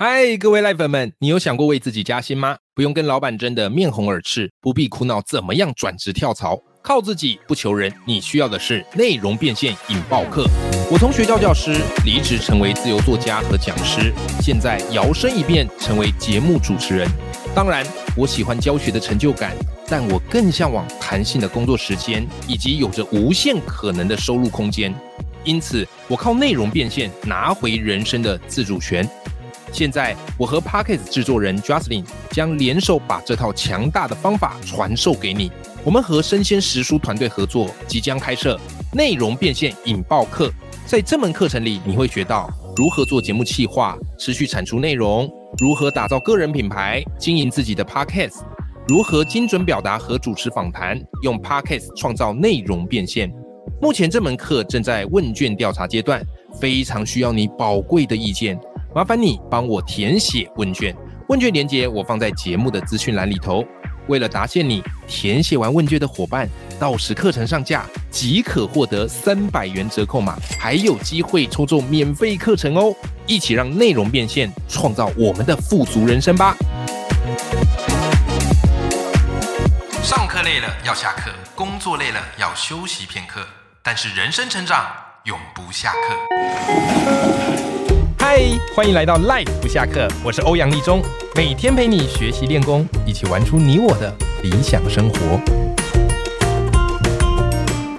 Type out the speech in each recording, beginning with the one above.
嗨，各位赖粉们，你有想过为自己加薪吗？不用跟老板争得面红耳赤，不必苦恼怎么样转职跳槽，靠自己不求人。你需要的是内容变现引爆课。我从学校教师离职成为自由作家和讲师，现在摇身一变成为节目主持人。当然，我喜欢教学的成就感，但我更向往弹性的工作时间以及有着无限可能的收入空间。因此，我靠内容变现拿回人生的自主权。现在，我和 Pockets 制作人 Justin 将联手把这套强大的方法传授给你。我们和生鲜食书团队合作，即将开设内容变现引爆课。在这门课程里，你会学到如何做节目企划、持续产出内容，如何打造个人品牌、经营自己的 Pockets，如何精准表达和主持访谈，用 Pockets 创造内容变现。目前这门课正在问卷调查阶段，非常需要你宝贵的意见。麻烦你帮我填写问卷，问卷连接我放在节目的资讯栏里头。为了答谢你，填写完问卷的伙伴，到时课程上架即可获得三百元折扣码，还有机会抽中免费课程哦！一起让内容变现，创造我们的富足人生吧！上课累了要下课，工作累了要休息片刻。但是人生成长永不下课。嗨，欢迎来到 Life 不下课，我是欧阳立中，每天陪你学习练功，一起玩出你我的理想生活。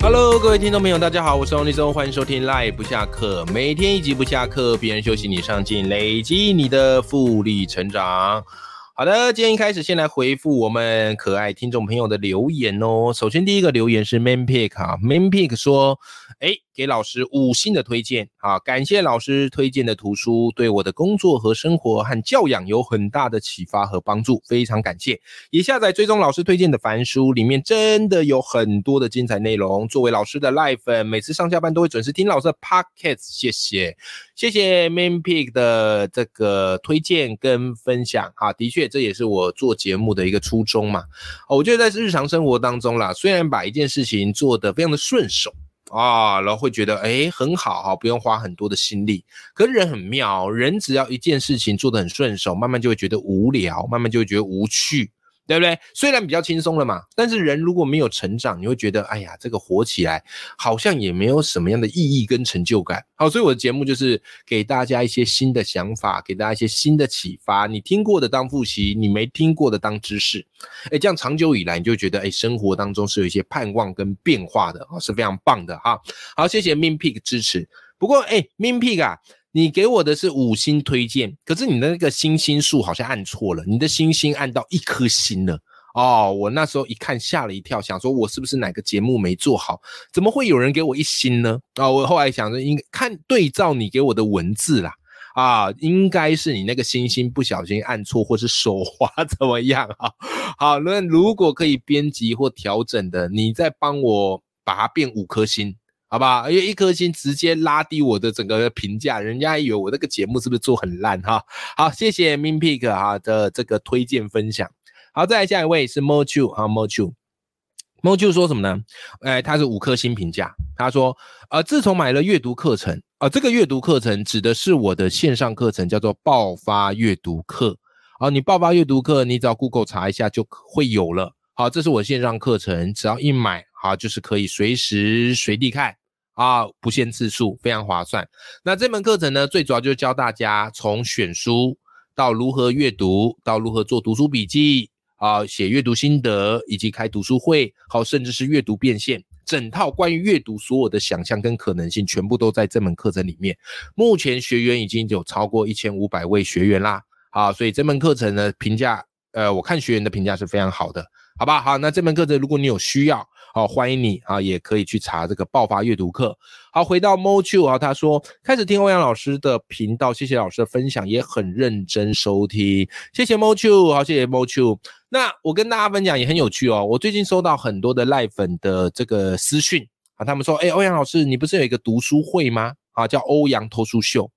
Hello，各位听众朋友，大家好，我是欧阳立中，欢迎收听 Life 不下课，每天一集不下课，别人休息你上进，累积你的复利成长。好的，今天一开始先来回复我们可爱听众朋友的留言哦。首先第一个留言是 Main Pick 啊，Main Pick 说，哎，给老师五星的推荐啊，感谢老师推荐的图书，对我的工作和生活和教养有很大的启发和帮助，非常感谢。也下载追踪老师推荐的凡书，里面真的有很多的精彩内容。作为老师的 life，每次上下班都会准时听老师的 podcast，谢谢，谢谢 Main Pick 的这个推荐跟分享啊，的确。这也是我做节目的一个初衷嘛。哦，我觉得在日常生活当中啦，虽然把一件事情做得非常的顺手啊，然后会觉得哎很好哈，不用花很多的心力。可是人很妙，人只要一件事情做得很顺手，慢慢就会觉得无聊，慢慢就会觉得无趣。对不对？虽然比较轻松了嘛，但是人如果没有成长，你会觉得，哎呀，这个活起来好像也没有什么样的意义跟成就感。好，所以我的节目就是给大家一些新的想法，给大家一些新的启发。你听过的当复习，你没听过的当知识。哎，这样长久以来，你就觉得，哎，生活当中是有一些盼望跟变化的啊，是非常棒的哈。好，谢谢 Min Pig 支持。不过，哎，Min Pig 啊。你给我的是五星推荐，可是你的那个星星数好像按错了，你的星星按到一颗星了哦。我那时候一看吓了一跳，想说我是不是哪个节目没做好？怎么会有人给我一星呢？啊，我后来想着应看对照你给我的文字啦，啊，应该是你那个星星不小心按错，或是手滑 怎么样啊？好，那如果可以编辑或调整的，你再帮我把它变五颗星。好不好？因为一颗星直接拉低我的整个评价，人家以为我这个节目是不是做很烂哈？好，谢谢 Min Pick 哈的这个推荐分享。好，再来下一位是 Mo Chu 啊，Mo Chu，Mo Chu 说什么呢？哎，他是五颗星评价。他说，呃，自从买了阅读课程，啊，这个阅读课程指的是我的线上课程，叫做爆发阅读课。啊，你爆发阅读课，你只要 Google 查一下就会有了。好，这是我线上课程，只要一买，好就是可以随时随地看。啊，不限次数，非常划算。那这门课程呢，最主要就是教大家从选书到如何阅读，到如何做读书笔记啊，写阅读心得，以及开读书会，好，甚至是阅读变现，整套关于阅读所有的想象跟可能性，全部都在这门课程里面。目前学员已经有超过一千五百位学员啦，好，所以这门课程呢，评价，呃，我看学员的评价是非常好的，好吧？好，那这门课程如果你有需要。好，欢迎你啊，也可以去查这个爆发阅读课。好，回到 Mochu 啊，他说开始听欧阳老师的频道，谢谢老师的分享，也很认真收听，谢谢 Mochu，好，谢谢 Mochu。那我跟大家分享也很有趣哦，我最近收到很多的赖粉的这个私讯啊，他们说，哎，欧阳老师，你不是有一个读书会吗？啊，叫欧阳偷书秀。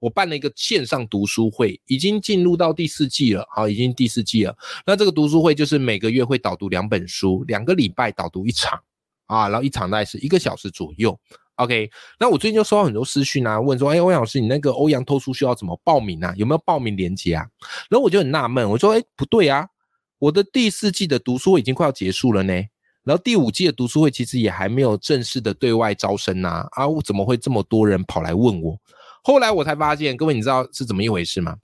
我办了一个线上读书会，已经进入到第四季了，好，已经第四季了。那这个读书会就是每个月会导读两本书，两个礼拜导读一场，啊，然后一场大概是一个小时左右，OK，那我最近就收到很多私讯啊，问说，哎，欧阳老师，你那个欧阳偷书需要怎么报名啊？有没有报名链接啊？然后我就很纳闷，我说，哎，不对啊，我的第四季的读书会已经快要结束了呢，然后第五季的读书会其实也还没有正式的对外招生呐，啊，我怎么会这么多人跑来问我？后来我才发现，各位你知道是怎么一回事吗？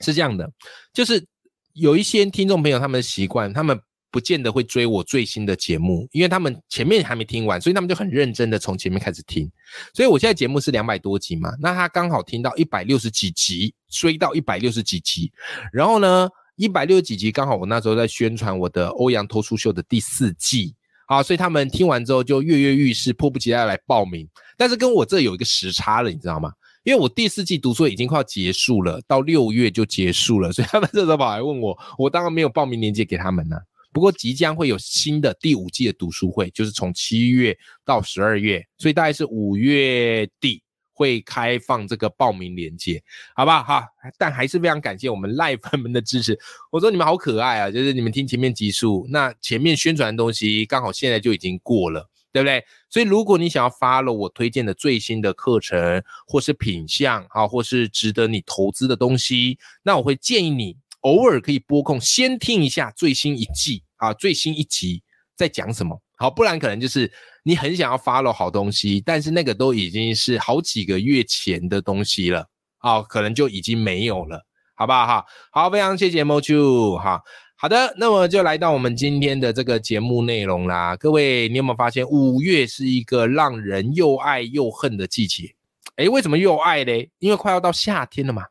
是这样的，就是有一些听众朋友他们的习惯，他们。不见得会追我最新的节目，因为他们前面还没听完，所以他们就很认真的从前面开始听。所以我现在节目是两百多集嘛，那他刚好听到一百六十几集，追到一百六十几集，然后呢，一百六十几集刚好我那时候在宣传我的欧阳脱书秀的第四季啊，所以他们听完之后就跃跃欲试，迫不及待来报名。但是跟我这有一个时差了，你知道吗？因为我第四季读书已经快要结束了，到六月就结束了，所以他们这时候跑来问我，我当然没有报名链接给他们呢。不过即将会有新的第五季的读书会，就是从七月到十二月，所以大概是五月底会开放这个报名链接，好不好？哈，但还是非常感谢我们赖粉们的支持。我说你们好可爱啊，就是你们听前面集数，那前面宣传的东西刚好现在就已经过了，对不对？所以如果你想要发了我推荐的最新的课程，或是品相，啊，或是值得你投资的东西，那我会建议你。偶尔可以播控，先听一下最新一季啊，最新一集在讲什么。好，不然可能就是你很想要 follow 好东西，但是那个都已经是好几个月前的东西了，啊，可能就已经没有了，好不好哈？好，非常谢谢 Moju 哈。好的，那么就来到我们今天的这个节目内容啦。各位，你有没有发现五月是一个让人又爱又恨的季节？诶，为什么又爱嘞？因为快要到夏天了嘛。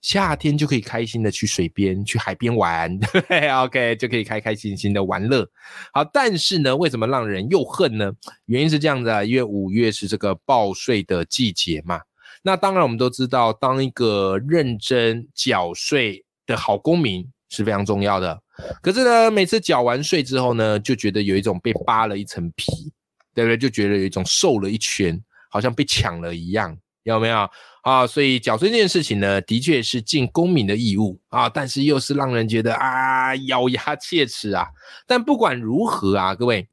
夏天就可以开心的去水边、去海边玩，对不对？OK，就可以开开心心的玩乐。好，但是呢，为什么让人又恨呢？原因是这样子啊，因为五月是这个报税的季节嘛。那当然，我们都知道，当一个认真缴税的好公民是非常重要的。可是呢，每次缴完税之后呢，就觉得有一种被扒了一层皮，对不对？就觉得有一种瘦了一圈，好像被抢了一样。有没有啊？所以缴税这件事情呢，的确是尽公民的义务啊，但是又是让人觉得啊咬牙切齿啊。但不管如何啊，各位，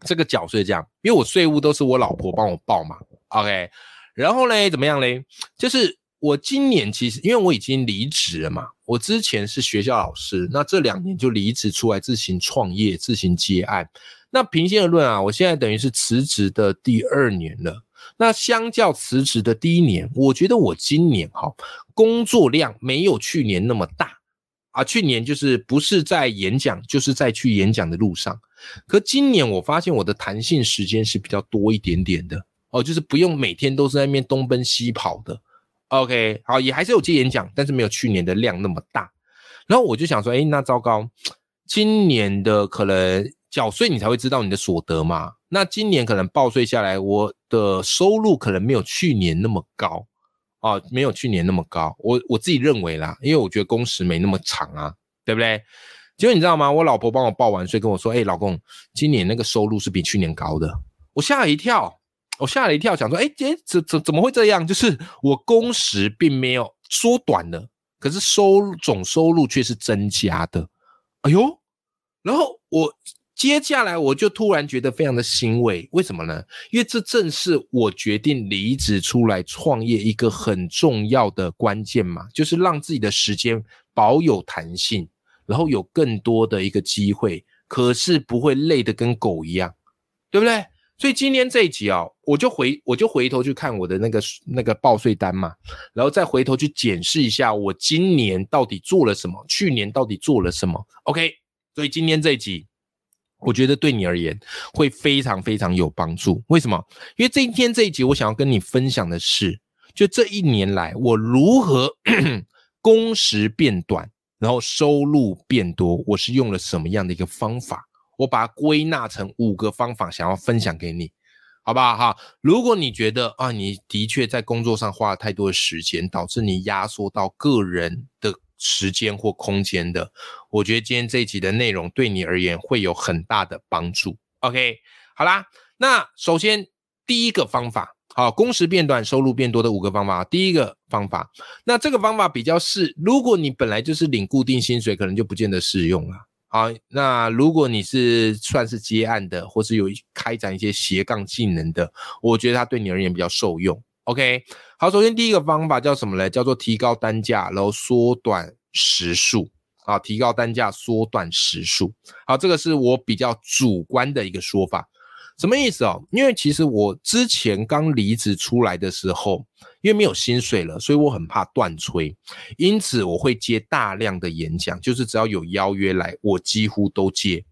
这个缴税这样，因为我税务都是我老婆帮我报嘛，OK。然后呢，怎么样嘞？就是我今年其实因为我已经离职了嘛，我之前是学校老师，那这两年就离职出来自行创业、自行接案。那平心而论啊，我现在等于是辞职的第二年了。那相较辞职的第一年，我觉得我今年哈工作量没有去年那么大啊。去年就是不是在演讲，就是在去演讲的路上。可今年我发现我的弹性时间是比较多一点点的哦，就是不用每天都是在那边东奔西跑的。OK，好，也还是有接演讲，但是没有去年的量那么大。然后我就想说，哎，那糟糕，今年的可能。缴税你才会知道你的所得嘛？那今年可能报税下来，我的收入可能没有去年那么高啊，没有去年那么高。我我自己认为啦，因为我觉得工时没那么长啊，对不对？结果你知道吗？我老婆帮我报完税，跟我说：“哎，老公，今年那个收入是比去年高的。”我吓了一跳，我吓了一跳，想说：“哎，哎，怎怎怎么会这样？就是我工时并没有缩短了，可是收入总收入却是增加的。”哎呦，然后我。接下来我就突然觉得非常的欣慰，为什么呢？因为这正是我决定离职出来创业一个很重要的关键嘛，就是让自己的时间保有弹性，然后有更多的一个机会，可是不会累得跟狗一样，对不对？所以今天这一集啊，我就回我就回头去看我的那个那个报税单嘛，然后再回头去检视一下我今年到底做了什么，去年到底做了什么。OK，所以今天这一集。我觉得对你而言会非常非常有帮助。为什么？因为今天这一集我想要跟你分享的是，就这一年来我如何 工时变短，然后收入变多，我是用了什么样的一个方法？我把它归纳成五个方法，想要分享给你，好不好？哈，如果你觉得啊，你的确在工作上花了太多的时间，导致你压缩到个人的。时间或空间的，我觉得今天这一集的内容对你而言会有很大的帮助。OK，好啦，那首先第一个方法，好，工时变短，收入变多的五个方法。第一个方法，那这个方法比较适，如果你本来就是领固定薪水，可能就不见得适用了。好，那如果你是算是接案的，或是有开展一些斜杠技能的，我觉得它对你而言比较受用。OK，好，首先第一个方法叫什么呢？叫做提高单价，然后缩短时数。啊，提高单价，缩短时数。好，这个是我比较主观的一个说法。什么意思哦？因为其实我之前刚离职出来的时候，因为没有薪水了，所以我很怕断吹，因此我会接大量的演讲，就是只要有邀约来，我几乎都接，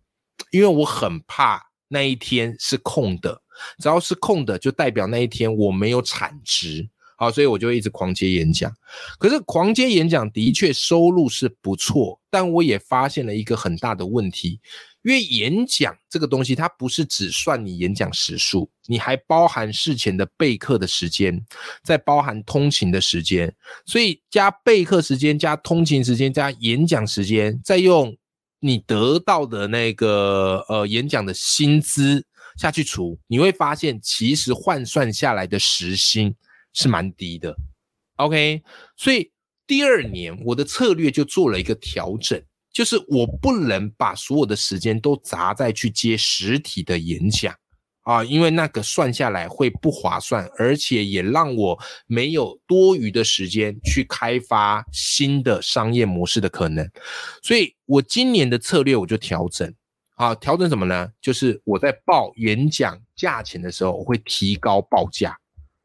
因为我很怕那一天是空的，只要是空的，就代表那一天我没有产值。好，所以我就一直狂接演讲。可是狂接演讲的确收入是不错，但我也发现了一个很大的问题，因为演讲这个东西，它不是只算你演讲时数，你还包含事前的备课的时间，再包含通勤的时间，所以加备课时间、加通勤时间、加演讲时间，再用你得到的那个呃演讲的薪资下去除，你会发现其实换算下来的时薪。是蛮低的，OK，所以第二年我的策略就做了一个调整，就是我不能把所有的时间都砸在去接实体的演讲啊，因为那个算下来会不划算，而且也让我没有多余的时间去开发新的商业模式的可能，所以我今年的策略我就调整啊，调整什么呢？就是我在报演讲价钱的时候，我会提高报价。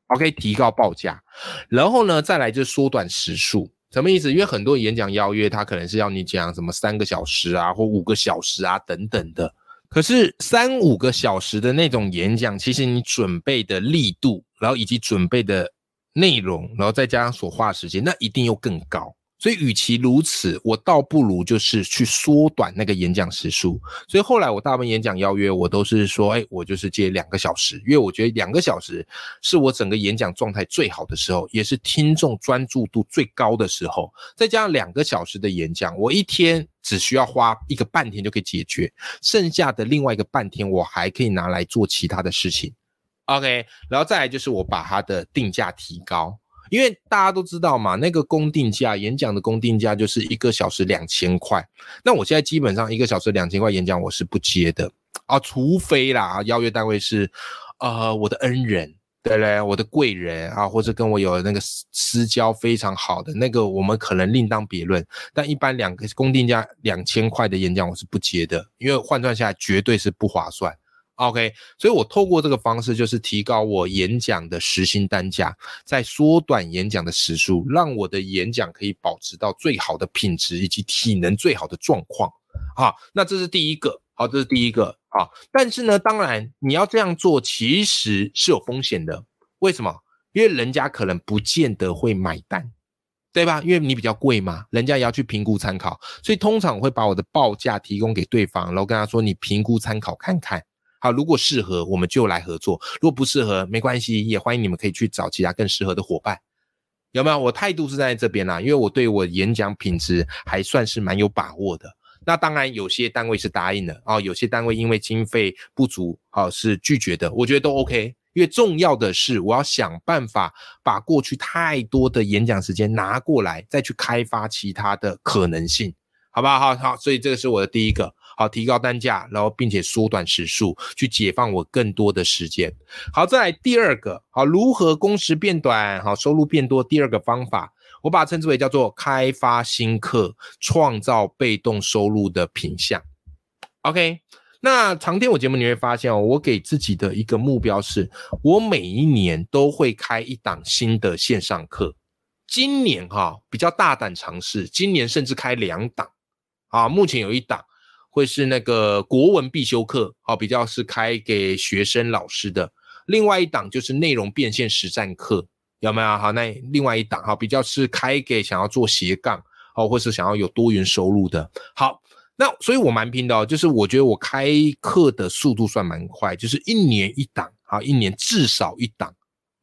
OK，提高报价，然后呢，再来就缩短时数，什么意思？因为很多演讲邀约，他可能是要你讲什么三个小时啊，或五个小时啊等等的。可是三五个小时的那种演讲，其实你准备的力度，然后以及准备的内容，然后再加上所花时间，那一定又更高。所以，与其如此，我倒不如就是去缩短那个演讲时数。所以后来我大部分演讲邀约，我都是说，哎，我就是接两个小时，因为我觉得两个小时是我整个演讲状态最好的时候，也是听众专注度最高的时候。再加上两个小时的演讲，我一天只需要花一个半天就可以解决，剩下的另外一个半天，我还可以拿来做其他的事情。OK，然后再来就是我把它的定价提高。因为大家都知道嘛，那个公定价演讲的公定价就是一个小时两千块。那我现在基本上一个小时两千块演讲我是不接的啊，除非啦，邀约单位是呃我的恩人，对不对？我的贵人啊，或者跟我有那个私交非常好的那个，我们可能另当别论。但一般两个公定价两千块的演讲我是不接的，因为换算下来绝对是不划算。OK，所以我透过这个方式，就是提高我演讲的时薪单价，再缩短演讲的时数，让我的演讲可以保持到最好的品质以及体能最好的状况。好，那这是第一个，好，这是第一个，好。但是呢，当然你要这样做，其实是有风险的。为什么？因为人家可能不见得会买单，对吧？因为你比较贵嘛，人家也要去评估参考。所以通常我会把我的报价提供给对方，然后跟他说：“你评估参考看看。”好，如果适合，我们就来合作；如果不适合，没关系，也欢迎你们可以去找其他更适合的伙伴，有没有？我态度是在这边啦，因为我对我演讲品质还算是蛮有把握的。那当然，有些单位是答应的啊，有些单位因为经费不足，好是拒绝的。我觉得都 OK，因为重要的是我要想办法把过去太多的演讲时间拿过来，再去开发其他的可能性，好不好？好好，所以这个是我的第一个。好，提高单价，然后并且缩短时数，去解放我更多的时间。好，再来第二个，好，如何工时变短，好，收入变多？第二个方法，我把它称之为叫做开发新客，创造被动收入的品相。OK，那常听我节目你会发现哦，我给自己的一个目标是，我每一年都会开一档新的线上课。今年哈比较大胆尝试，今年甚至开两档。啊，目前有一档。会是那个国文必修课，好，比较是开给学生老师的。另外一档就是内容变现实战课，有没有？好，那另外一档哈，比较是开给想要做斜杠，好，或是想要有多元收入的。好，那所以我蛮拼的哦，就是我觉得我开课的速度算蛮快，就是一年一档，好，一年至少一档。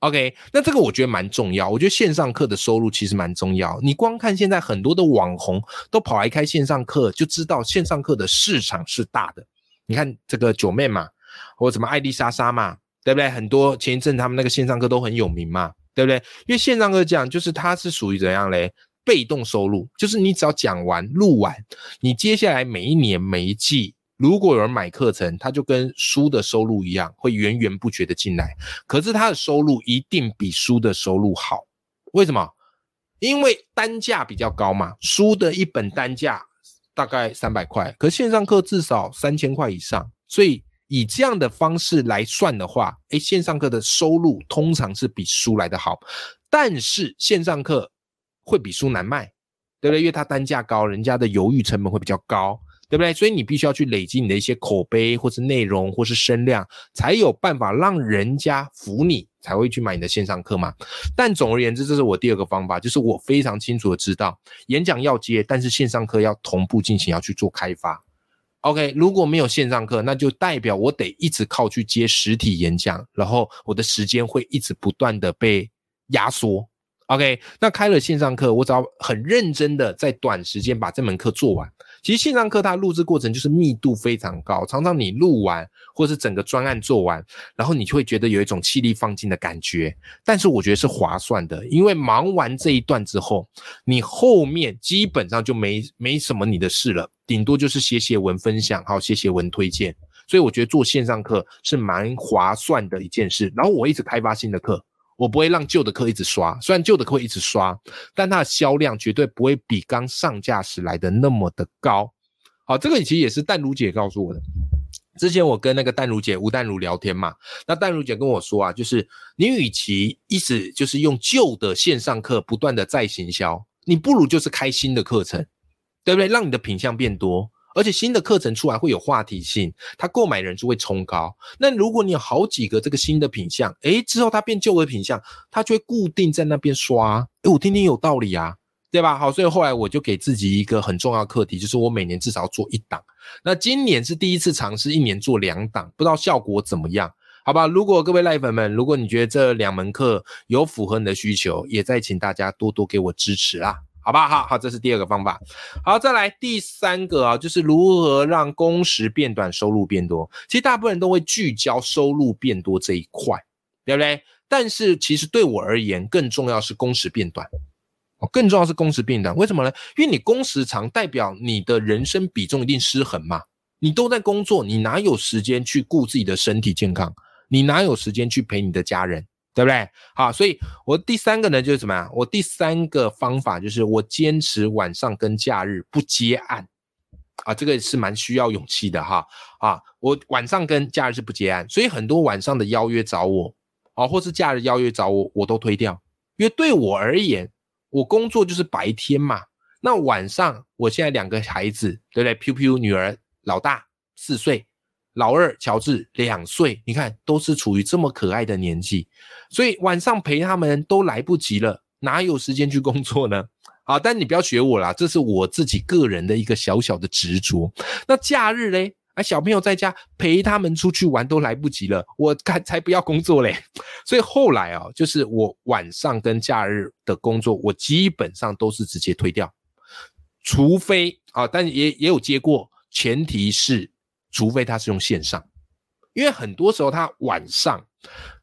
OK，那这个我觉得蛮重要。我觉得线上课的收入其实蛮重要。你光看现在很多的网红都跑来开线上课，就知道线上课的市场是大的。你看这个九妹嘛，或什么艾丽莎莎嘛，对不对？很多前一阵他们那个线上课都很有名嘛，对不对？因为线上课讲就是它是属于怎样嘞？被动收入，就是你只要讲完录完，你接下来每一年每一季，如果有人买课程，他就跟书的收入一样，会源源不绝的进来。可是他的收入一定比书的收入好，为什么？因为单价比较高嘛，书的一本单价大概三百块，可线上课至少三千块以上，所以以这样的方式来算的话，诶，线上课的收入通常是比书来的好，但是线上课会比书难卖，对不对？因为它单价高，人家的犹豫成本会比较高。对不对？所以你必须要去累积你的一些口碑，或是内容，或是声量，才有办法让人家服你，才会去买你的线上课嘛。但总而言之，这是我第二个方法，就是我非常清楚的知道，演讲要接，但是线上课要同步进行，要去做开发。OK，如果没有线上课，那就代表我得一直靠去接实体演讲，然后我的时间会一直不断的被压缩。OK，那开了线上课，我只要很认真的在短时间把这门课做完。其实线上课它录制过程就是密度非常高，常常你录完或者是整个专案做完，然后你就会觉得有一种气力放尽的感觉。但是我觉得是划算的，因为忙完这一段之后，你后面基本上就没没什么你的事了，顶多就是写写文分享，还有写写文推荐。所以我觉得做线上课是蛮划算的一件事。然后我一直开发新的课。我不会让旧的课一直刷，虽然旧的课会一直刷，但它的销量绝对不会比刚上架时来的那么的高。好，这个其实也是淡如姐告诉我的。之前我跟那个淡如姐吴淡如聊天嘛，那淡如姐跟我说啊，就是你与其一直就是用旧的线上课不断的再行销，你不如就是开新的课程，对不对？让你的品相变多。而且新的课程出来会有话题性，它购买人数会冲高。那如果你有好几个这个新的品相，诶，之后它变旧的品相，它就会固定在那边刷。诶，我听听有道理啊，对吧？好，所以后来我就给自己一个很重要课题，就是我每年至少做一档。那今年是第一次尝试一年做两档，不知道效果怎么样？好吧，如果各位赖粉们，如果你觉得这两门课有符合你的需求，也再请大家多多给我支持啊。好吧，好好，这是第二个方法。好，再来第三个啊，就是如何让工时变短，收入变多。其实大部分人都会聚焦收入变多这一块，对不对？但是其实对我而言，更重要是工时变短。哦，更重要是工时变短。为什么呢？因为你工时长，代表你的人生比重一定失衡嘛。你都在工作，你哪有时间去顾自己的身体健康？你哪有时间去陪你的家人？对不对？好，所以我第三个呢，就是什么呀？我第三个方法就是我坚持晚上跟假日不接案啊，这个是蛮需要勇气的哈啊！我晚上跟假日是不接案，所以很多晚上的邀约找我啊，或是假日邀约找我，我都推掉，因为对我而言，我工作就是白天嘛。那晚上，我现在两个孩子，对不对？P P 女儿老大四岁。老二乔治两岁，你看都是处于这么可爱的年纪，所以晚上陪他们都来不及了，哪有时间去工作呢？好，但你不要学我啦，这是我自己个人的一个小小的执着。那假日嘞，啊，小朋友在家陪他们出去玩都来不及了，我才才不要工作嘞。所以后来啊，就是我晚上跟假日的工作，我基本上都是直接推掉，除非啊，但也也有接过，前提是。除非他是用线上，因为很多时候他晚上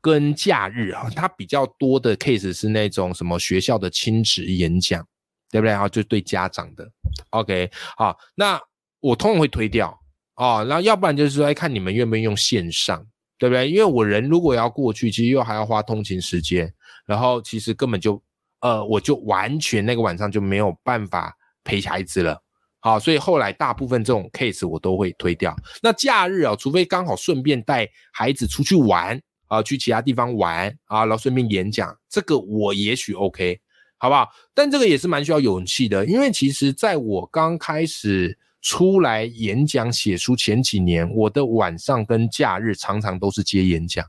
跟假日啊，他比较多的 case 是那种什么学校的亲子演讲，对不对啊？就对家长的。OK，好，那我通常会推掉哦，然后要不然就是说，看你们愿不愿意用线上，对不对？因为我人如果要过去，其实又还要花通勤时间，然后其实根本就呃，我就完全那个晚上就没有办法陪孩子了。好，所以后来大部分这种 case 我都会推掉。那假日啊，除非刚好顺便带孩子出去玩啊，去其他地方玩啊，然后顺便演讲，这个我也许 OK，好不好？但这个也是蛮需要勇气的，因为其实在我刚开始出来演讲写书前几年，我的晚上跟假日常常都是接演讲，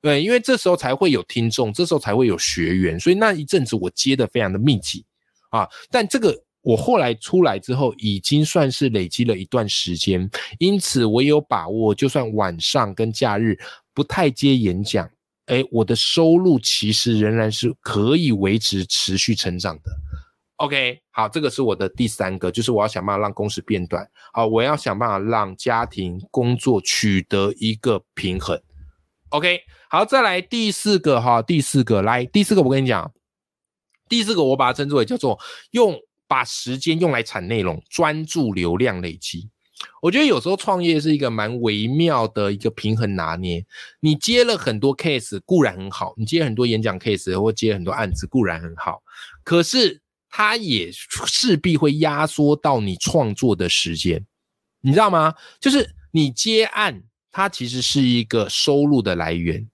对，因为这时候才会有听众，这时候才会有学员，所以那一阵子我接的非常的密集啊。但这个。我后来出来之后，已经算是累积了一段时间，因此我有把握，就算晚上跟假日不太接演讲，哎，我的收入其实仍然是可以维持持续成长的。OK，好，这个是我的第三个，就是我要想办法让工时变短。好，我要想办法让家庭工作取得一个平衡。OK，好，再来第四个哈，第四个来，第四个我跟你讲。第四个我把它称之为叫做用把时间用来产内容，专注流量累积。我觉得有时候创业是一个蛮微妙的一个平衡拿捏。你接了很多 case 固然很好，你接很多演讲 case 或接很多案子固然很好，可是它也势必会压缩到你创作的时间，你知道吗？就是你接案，它其实是一个收入的来源，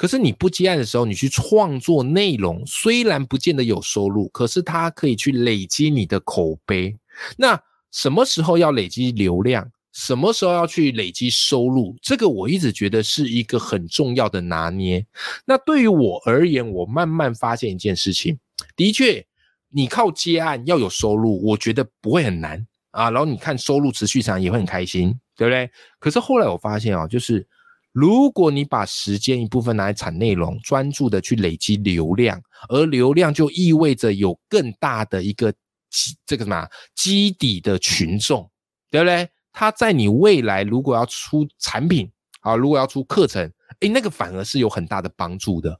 可是你不接案的时候，你去创作内容，虽然不见得有收入，可是它可以去累积你的口碑。那什么时候要累积流量？什么时候要去累积收入？这个我一直觉得是一个很重要的拿捏。那对于我而言，我慢慢发现一件事情：的确，你靠接案要有收入，我觉得不会很难啊。然后你看收入持续长，也会很开心，对不对？可是后来我发现啊，就是如果你把时间一部分拿来产内容，专注的去累积流量，而流量就意味着有更大的一个基这个什么基底的群众。对不对？他在你未来如果要出产品啊，如果要出课程，诶，那个反而是有很大的帮助的。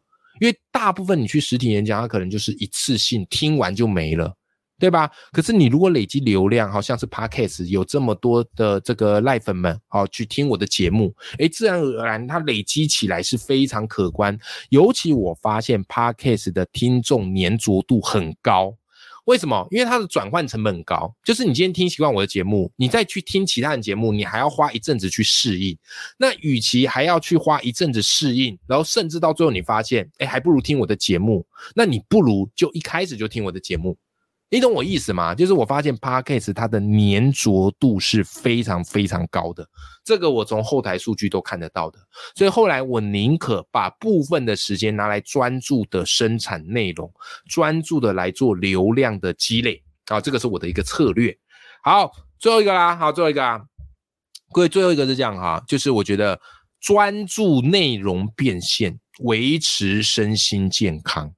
因为大部分你去实体演讲，它可能就是一次性听完就没了，对吧？可是你如果累积流量，好像是 Podcast 有这么多的这个赖粉们，好去听我的节目，诶，自然而然它累积起来是非常可观。尤其我发现 Podcast 的听众粘着度很高。为什么？因为它的转换成本很高，就是你今天听习惯我的节目，你再去听其他的节目，你还要花一阵子去适应。那与其还要去花一阵子适应，然后甚至到最后你发现，哎，还不如听我的节目，那你不如就一开始就听我的节目。你懂我意思吗？就是我发现 Podcast 它的粘着度是非常非常高的，这个我从后台数据都看得到的。所以后来我宁可把部分的时间拿来专注的生产内容，专注的来做流量的积累啊，这个是我的一个策略。好，最后一个啦，好，最后一个啊，各位最后一个是这样哈，就是我觉得专注内容变现，维持身心健康。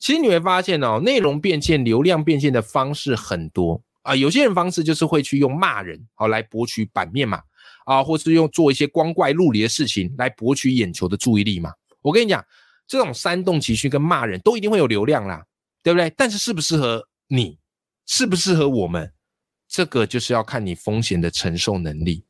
其实你会发现哦，内容变现、流量变现的方式很多啊。有些人方式就是会去用骂人，好来博取版面嘛，啊，或是用做一些光怪陆离的事情来博取眼球的注意力嘛。我跟你讲，这种煽动情绪跟骂人都一定会有流量啦，对不对？但是适不适合你，适不适合我们，这个就是要看你风险的承受能力。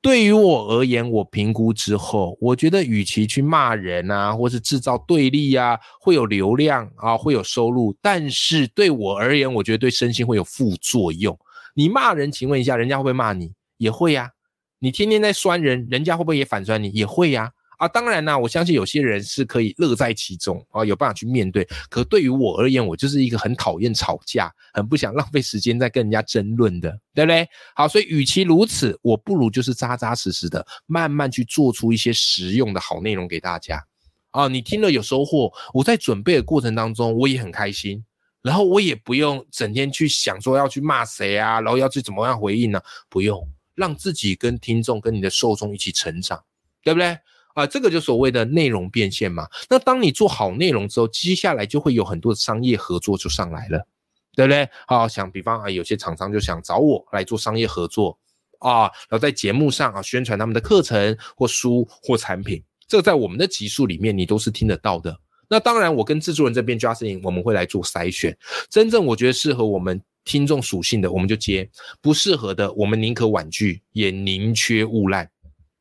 对于我而言，我评估之后，我觉得与其去骂人啊，或是制造对立啊，会有流量啊，会有收入，但是对我而言，我觉得对身心会有副作用。你骂人，请问一下，人家会不会骂你？也会呀。你天天在酸人，人家会不会也反酸你？也会呀。啊当然啦，我相信有些人是可以乐在其中啊，有办法去面对。可对于我而言，我就是一个很讨厌吵架，很不想浪费时间在跟人家争论的，对不对？好，所以与其如此，我不如就是扎扎实实的，慢慢去做出一些实用的好内容给大家。啊，你听了有收获，我在准备的过程当中，我也很开心。然后我也不用整天去想说要去骂谁啊，然后要去怎么样回应呢？不用，让自己跟听众、跟你的受众一起成长，对不对？啊，这个就所谓的内容变现嘛。那当你做好内容之后，接下来就会有很多的商业合作就上来了，对不对？好，想比方啊，有些厂商就想找我来做商业合作啊，然后在节目上啊宣传他们的课程或书或产品，这个在我们的集数里面你都是听得到的。那当然，我跟制作人这边 Justin 我们会来做筛选，真正我觉得适合我们听众属性的，我们就接；不适合的，我们宁可婉拒，也宁缺毋滥，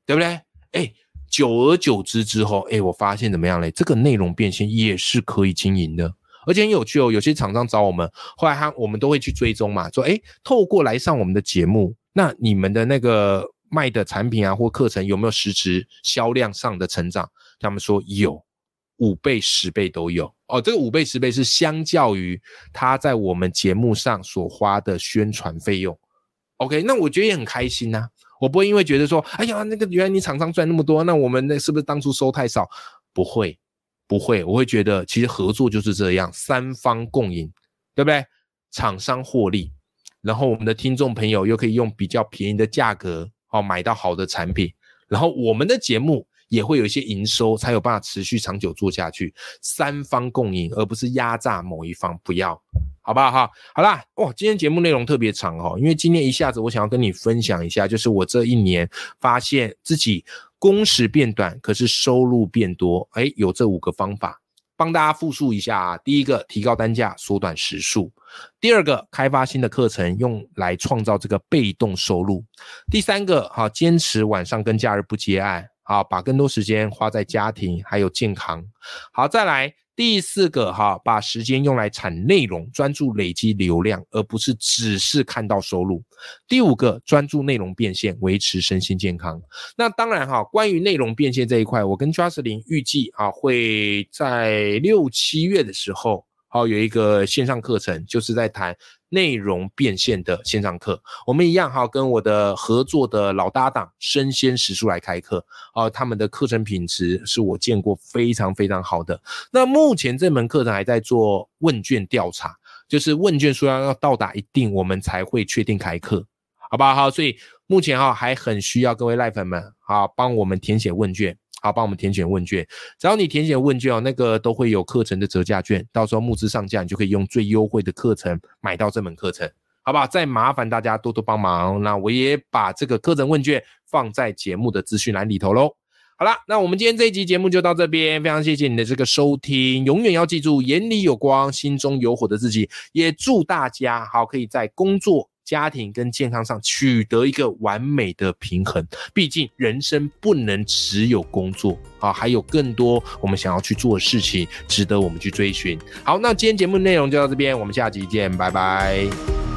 对不对？哎。久而久之之后，哎，我发现怎么样嘞？这个内容变现也是可以经营的，而且很有趣哦。有些厂商找我们，后来他我们都会去追踪嘛，说，哎，透过来上我们的节目，那你们的那个卖的产品啊或课程有没有实质销量上的成长？他们说有，五倍、十倍都有哦。这个五倍、十倍是相较于他在我们节目上所花的宣传费用。OK，那我觉得也很开心呐。我不会因为觉得说，哎呀，那个原来你厂商赚那么多，那我们那是不是当初收太少？不会，不会，我会觉得其实合作就是这样，三方共赢，对不对？厂商获利，然后我们的听众朋友又可以用比较便宜的价格哦买到好的产品，然后我们的节目也会有一些营收，才有办法持续长久做下去，三方共赢，而不是压榨某一方，不要。好不好哈？好啦，哇，今天节目内容特别长哦，因为今天一下子我想要跟你分享一下，就是我这一年发现自己工时变短，可是收入变多。哎，有这五个方法，帮大家复述一下啊。第一个，提高单价，缩短时数；第二个，开发新的课程，用来创造这个被动收入；第三个，哈，坚持晚上跟假日不接案，啊，把更多时间花在家庭还有健康。好，再来。第四个哈，把时间用来产内容，专注累积流量，而不是只是看到收入。第五个，专注内容变现，维持身心健康。那当然哈，关于内容变现这一块，我跟 j u s t i n 预计啊，会在六七月的时候。好，有一个线上课程，就是在谈内容变现的线上课。我们一样哈，跟我的合作的老搭档生鲜食宿来开课。啊，他们的课程品质是我见过非常非常好的。那目前这门课程还在做问卷调查，就是问卷数量要到达一定，我们才会确定开课，好不？好，所以目前哈还很需要各位赖粉们啊，帮我们填写问卷。好，帮我们填写问卷。只要你填写问卷哦，那个都会有课程的折价券，到时候募资上架，你就可以用最优惠的课程买到这门课程，好不好？再麻烦大家多多帮忙。那我也把这个课程问卷放在节目的资讯栏里头喽。好了，那我们今天这一集节目就到这边，非常谢谢你的这个收听。永远要记住，眼里有光，心中有火的自己。也祝大家好，可以在工作。家庭跟健康上取得一个完美的平衡，毕竟人生不能只有工作啊，还有更多我们想要去做的事情，值得我们去追寻。好，那今天节目内容就到这边，我们下集见，拜拜。